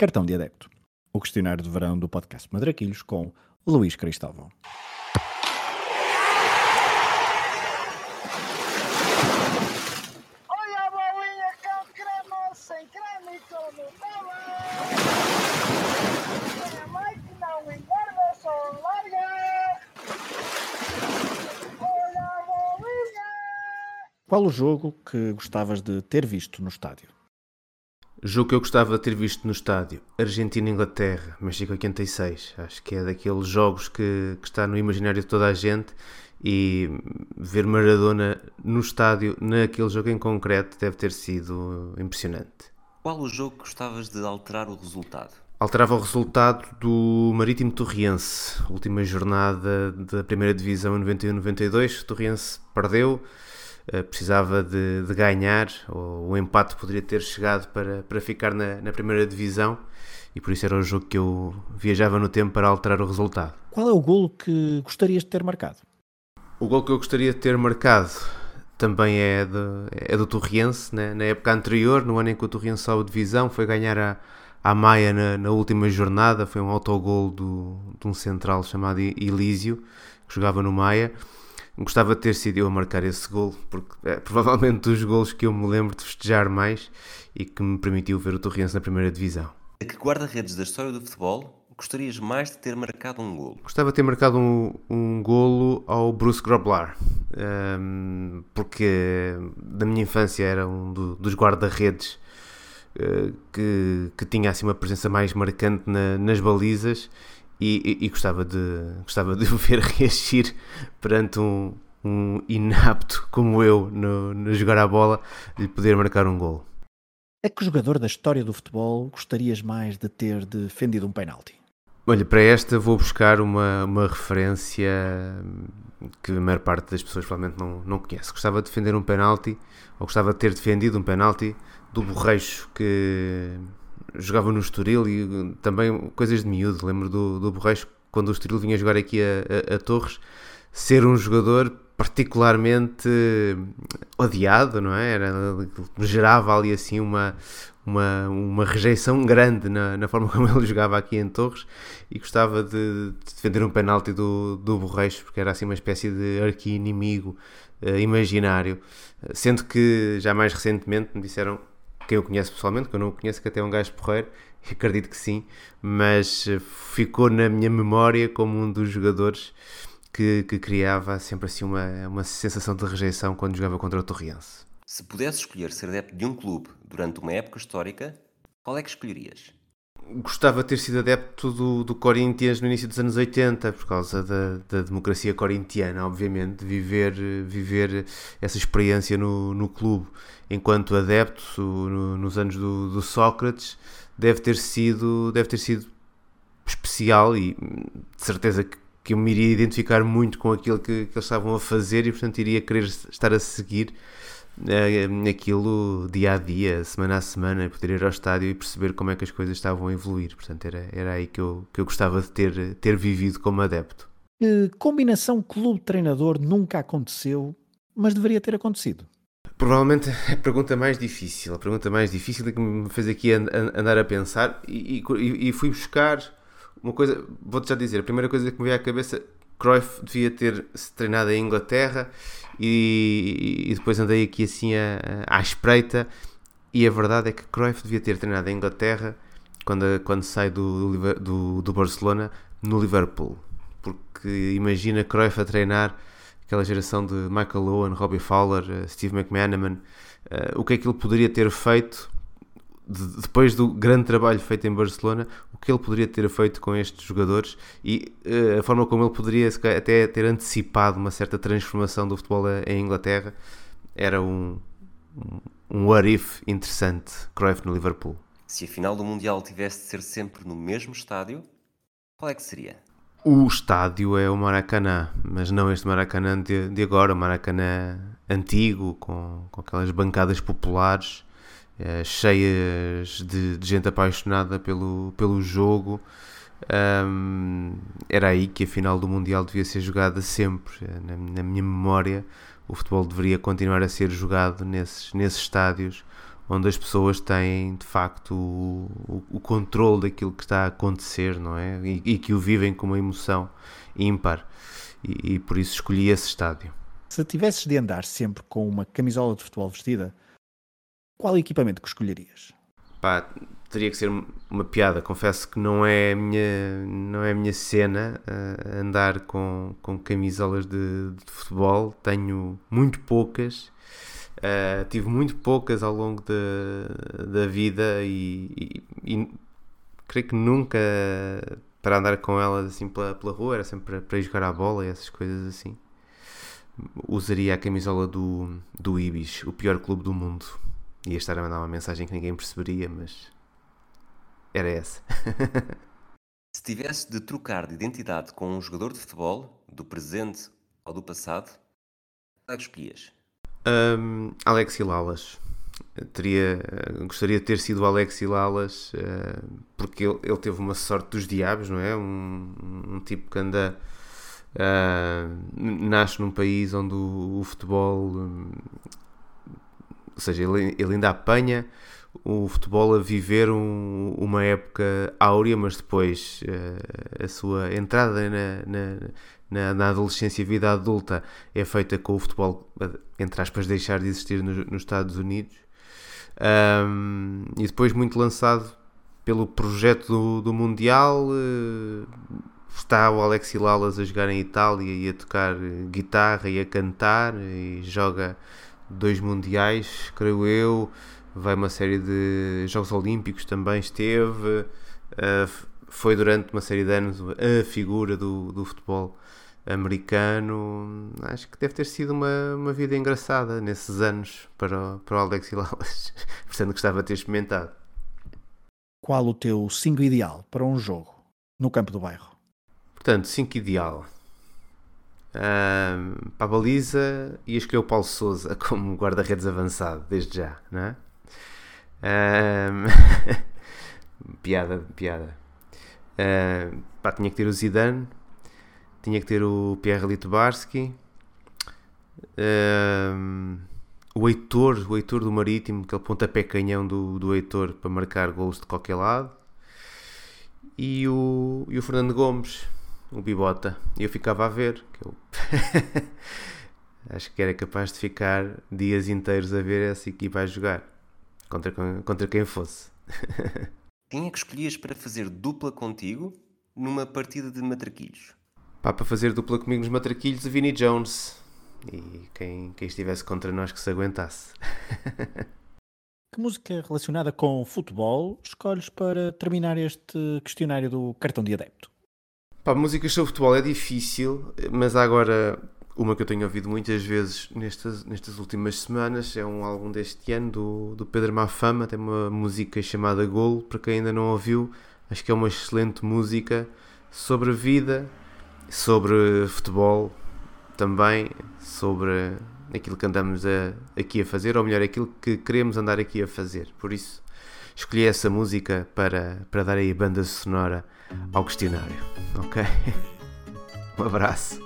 Cartão de Adepto, o questionário de verão do podcast Madraquilhos com Luís Cristóvão. Qual o jogo que gostavas de ter visto no estádio? Jogo que eu gostava de ter visto no estádio: Argentina-Inglaterra, México 86. Acho que é daqueles jogos que, que está no imaginário de toda a gente. E ver Maradona no estádio, naquele jogo em concreto, deve ter sido impressionante. Qual o jogo que gostavas de alterar o resultado? Alterava o resultado do Marítimo Torriense, última jornada da primeira divisão em 91-92. Torriense perdeu, precisava de, de ganhar, ou o empate poderia ter chegado para, para ficar na, na primeira divisão, e por isso era o jogo que eu viajava no tempo para alterar o resultado. Qual é o golo que gostarias de ter marcado? O gol que eu gostaria de ter marcado também é, de, é do Torriense, né? na época anterior, no ano em que o Torriense saiu de divisão, foi ganhar a, a Maia na, na última jornada, foi um autogol do, de um central chamado Elísio, que jogava no Maia. Gostava de ter sido eu a marcar esse gol, porque é provavelmente dos golos que eu me lembro de festejar mais e que me permitiu ver o Torriense na primeira divisão. A que guarda-redes da história do futebol gostarias mais de ter marcado um golo? Gostava de ter marcado um, um golo ao Bruce Groblar, um, porque da minha infância era um do, dos guarda-redes uh, que, que tinha assim uma presença mais marcante na, nas balizas e, e, e, gostava, de, gostava de o ver reagir perante um, um inapto como eu no, no jogar a bola, de poder marcar um golo. A que jogador da história do futebol gostarias mais de ter defendido um penalti? Olha, para esta vou buscar uma, uma referência que a maior parte das pessoas provavelmente não, não conhece. Gostava de defender um penalti, ou gostava de ter defendido um penalti do Borreixo, que jogava no Estoril e também coisas de miúdo. Lembro do, do Borreixo, quando o Estoril vinha jogar aqui a, a, a Torres, ser um jogador particularmente odiado, não é? Era, gerava ali assim uma, uma, uma rejeição grande na, na forma como ele jogava aqui em Torres e gostava de, de defender um penalti do, do Borreixo, porque era assim uma espécie de arqui-inimigo uh, imaginário. Sendo que já mais recentemente me disseram, quem eu conheço pessoalmente, que eu não o conheço, que até é um gajo porreiro, acredito que sim, mas ficou na minha memória como um dos jogadores que, que, criava sempre assim uma, uma sensação de rejeição quando jogava contra o Torriense. Se pudesse escolher ser adepto de um clube durante uma época histórica, qual é que escolherias? Gostava de ter sido adepto do, do Corinthians no início dos anos 80, por causa da, da democracia corintiana, obviamente, de viver, viver essa experiência no, no clube. Enquanto adepto no, nos anos do, do Sócrates deve ter sido deve ter sido especial e de certeza que que eu me iria identificar muito com aquilo que, que eles estavam a fazer e, portanto, iria querer estar a seguir aquilo dia a dia, semana a semana, poder ir ao estádio e perceber como é que as coisas estavam a evoluir. Portanto, era, era aí que eu, que eu gostava de ter, ter vivido como adepto. Uh, combinação clube-treinador nunca aconteceu, mas deveria ter acontecido. Provavelmente a pergunta mais difícil, a pergunta mais difícil que me fez aqui andar a pensar e, e, e fui buscar uma coisa, vou-te já dizer, a primeira coisa que me veio à cabeça, Cruyff devia ter se treinado em Inglaterra e, e depois andei aqui assim à, à espreita e a verdade é que Cruyff devia ter treinado em Inglaterra quando, quando sai do, do, do Barcelona no Liverpool. Porque imagina Cruyff a treinar aquela geração de Michael Owen, Robbie Fowler, eh, Steve McManaman, uh, o que é que ele poderia ter feito de, depois do grande trabalho feito em Barcelona, o que ele poderia ter feito com estes jogadores e uh, a forma como ele poderia até ter antecipado uma certa transformação do futebol em Inglaterra era um, um, um what if interessante, Cruyff no Liverpool. Se a final do Mundial tivesse de ser sempre no mesmo estádio, qual é que seria? O estádio é o Maracanã, mas não este Maracanã de, de agora, o Maracanã antigo, com, com aquelas bancadas populares uh, cheias de, de, gente apaixonada pelo, pelo jogo. Um, era aí que a final do Mundial devia ser jogada sempre. Na, na, minha memória, o futebol deveria continuar a ser jogado nesses, nesses estádios onde as pessoas têm de facto o, o, o controle daquilo que está a acontecer, não é? E, e que o vivem com uma emoção ímpar. E, e, por isso escolhi esse estádio. Se tivesses de andar sempre com uma camisola de futebol vestida, qual equipamento que escolherias? Pá, teria que ser uma piada. Confesso que não é a minha, não é minha cena uh, andar com, com camisolas de, de futebol. Tenho muito poucas Uh, tive muito poucas ao longo de, da vida e, e, e, creio que nunca para andar com elas assim pela, pela rua, era sempre para, para ir jogar a bola e essas coisas assim. Usaria a camisola do, do Ibis, o pior clube do mundo. Ia estar a mandar uma mensagem que ninguém perceberia, mas era essa. Se tivesse de trocar de identidade com um jogador de futebol, do presente ou do passado, qual é que escolhias? Um, Alex Lalas. Teria, gostaria de ter sido o Alex Lalas uh, porque ele, ele, teve uma sorte dos diabos, não é? Um, um tipo que anda. Uh, nasce num país onde o, o futebol. Um, ou seja, ele, ele ainda apanha o futebol a viver um, uma época áurea, mas depois uh, a sua entrada na, na, na, na, adolescência e vida adulta é feita com o futebol, entre aspas, deixar de existir nos, nos Estados Unidos. Um, e depois muito lançado pelo projeto do, do Mundial. Uh, está o Alexi Lalas a jogar em Itália e a tocar guitarra e a cantar e joga dois mundiais, creio eu. Vai uma série de Jogos Olímpicos também esteve. Uh, foi durante uma série de anos a figura do, do futebol americano. Acho que deve ter sido uma, uma vida engraçada nesses anos para, o, para o Alex Lalas. Portanto, gostava de ter experimentado. Qual o teu 5 ideal para um jogo no campo do bairro? Portanto, 5 ideal. Um, para a baliza ia escolher o Paulo Souza como guarda-redes avançado, desde já, não é? Um, piada, piada. Pá, tinha que ter o Zidane, tinha que ter o Pierre Litobarski, uh, o Heitor, o Heitor do Marítimo, aquele pontapé canhão do, do Heitor para marcar golos de qualquer lado, e o, e o Fernando Gomes, o Bibota. E eu ficava a ver, que eu acho que era capaz de ficar dias inteiros a ver essa equipa a jogar contra, contra quem fosse. Quem é que escolhias para fazer dupla contigo numa partida de matraquilhos? Pá, para fazer dupla comigo nos matraquilhos, o Vinnie Jones. E quem, quem estivesse contra nós que se aguentasse. que música relacionada com futebol escolhes para terminar este questionário do cartão de adepto? Pá, músicas sobre futebol é difícil, mas agora uma que eu tenho ouvido muitas vezes nestas, nestas últimas semanas é um álbum deste ano do, do Pedro Mafama, tem uma música chamada Golo, para quem ainda não ouviu, acho que é uma excelente música sobre vida, sobre futebol também, sobre aquilo que andamos a, aqui a fazer, ou melhor, aquilo que queremos andar aqui a fazer. Por isso, escolhi essa música para, para dar aí a banda sonora ao questionário. Ok? Um abraço.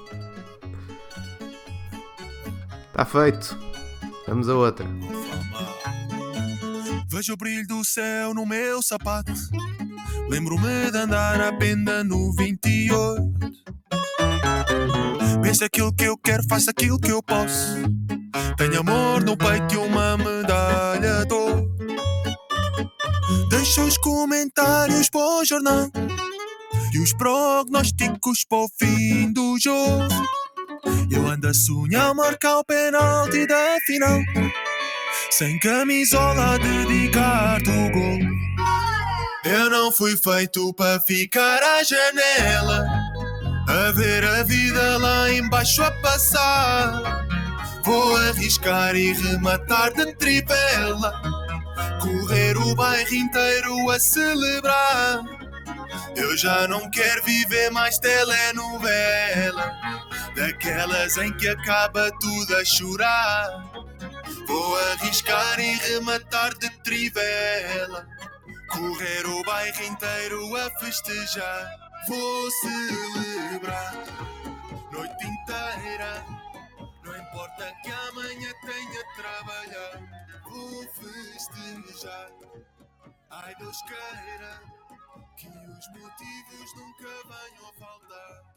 Está feito. Vamos a outra. Vejo o brilho do céu no meu sapato. Lembro-me de andar à penda no 28. Penso aquilo que eu quero, faço aquilo que eu posso. Tenho amor no peito e uma medalha dor. Deixo os comentários para o jornal e os prognósticos para o fim do jogo. Eu ando a sonhar marcar o penalti da final. Sem camisola a dedicar-te o gol. Eu não fui feito para ficar à janela. A ver a vida lá embaixo a passar. Vou arriscar e rematar de trivela. Correr o bairro inteiro a celebrar. Eu já não quero viver mais telenovela. Daquelas em que acaba tudo a chorar. Vou arriscar e rematar de trivela. Correr o bairro inteiro a festejar. Vou celebrar noite inteira. Não importa que amanhã tenha de trabalhar vou festejar. Ai, Deus queira que os motivos nunca venham a faltar.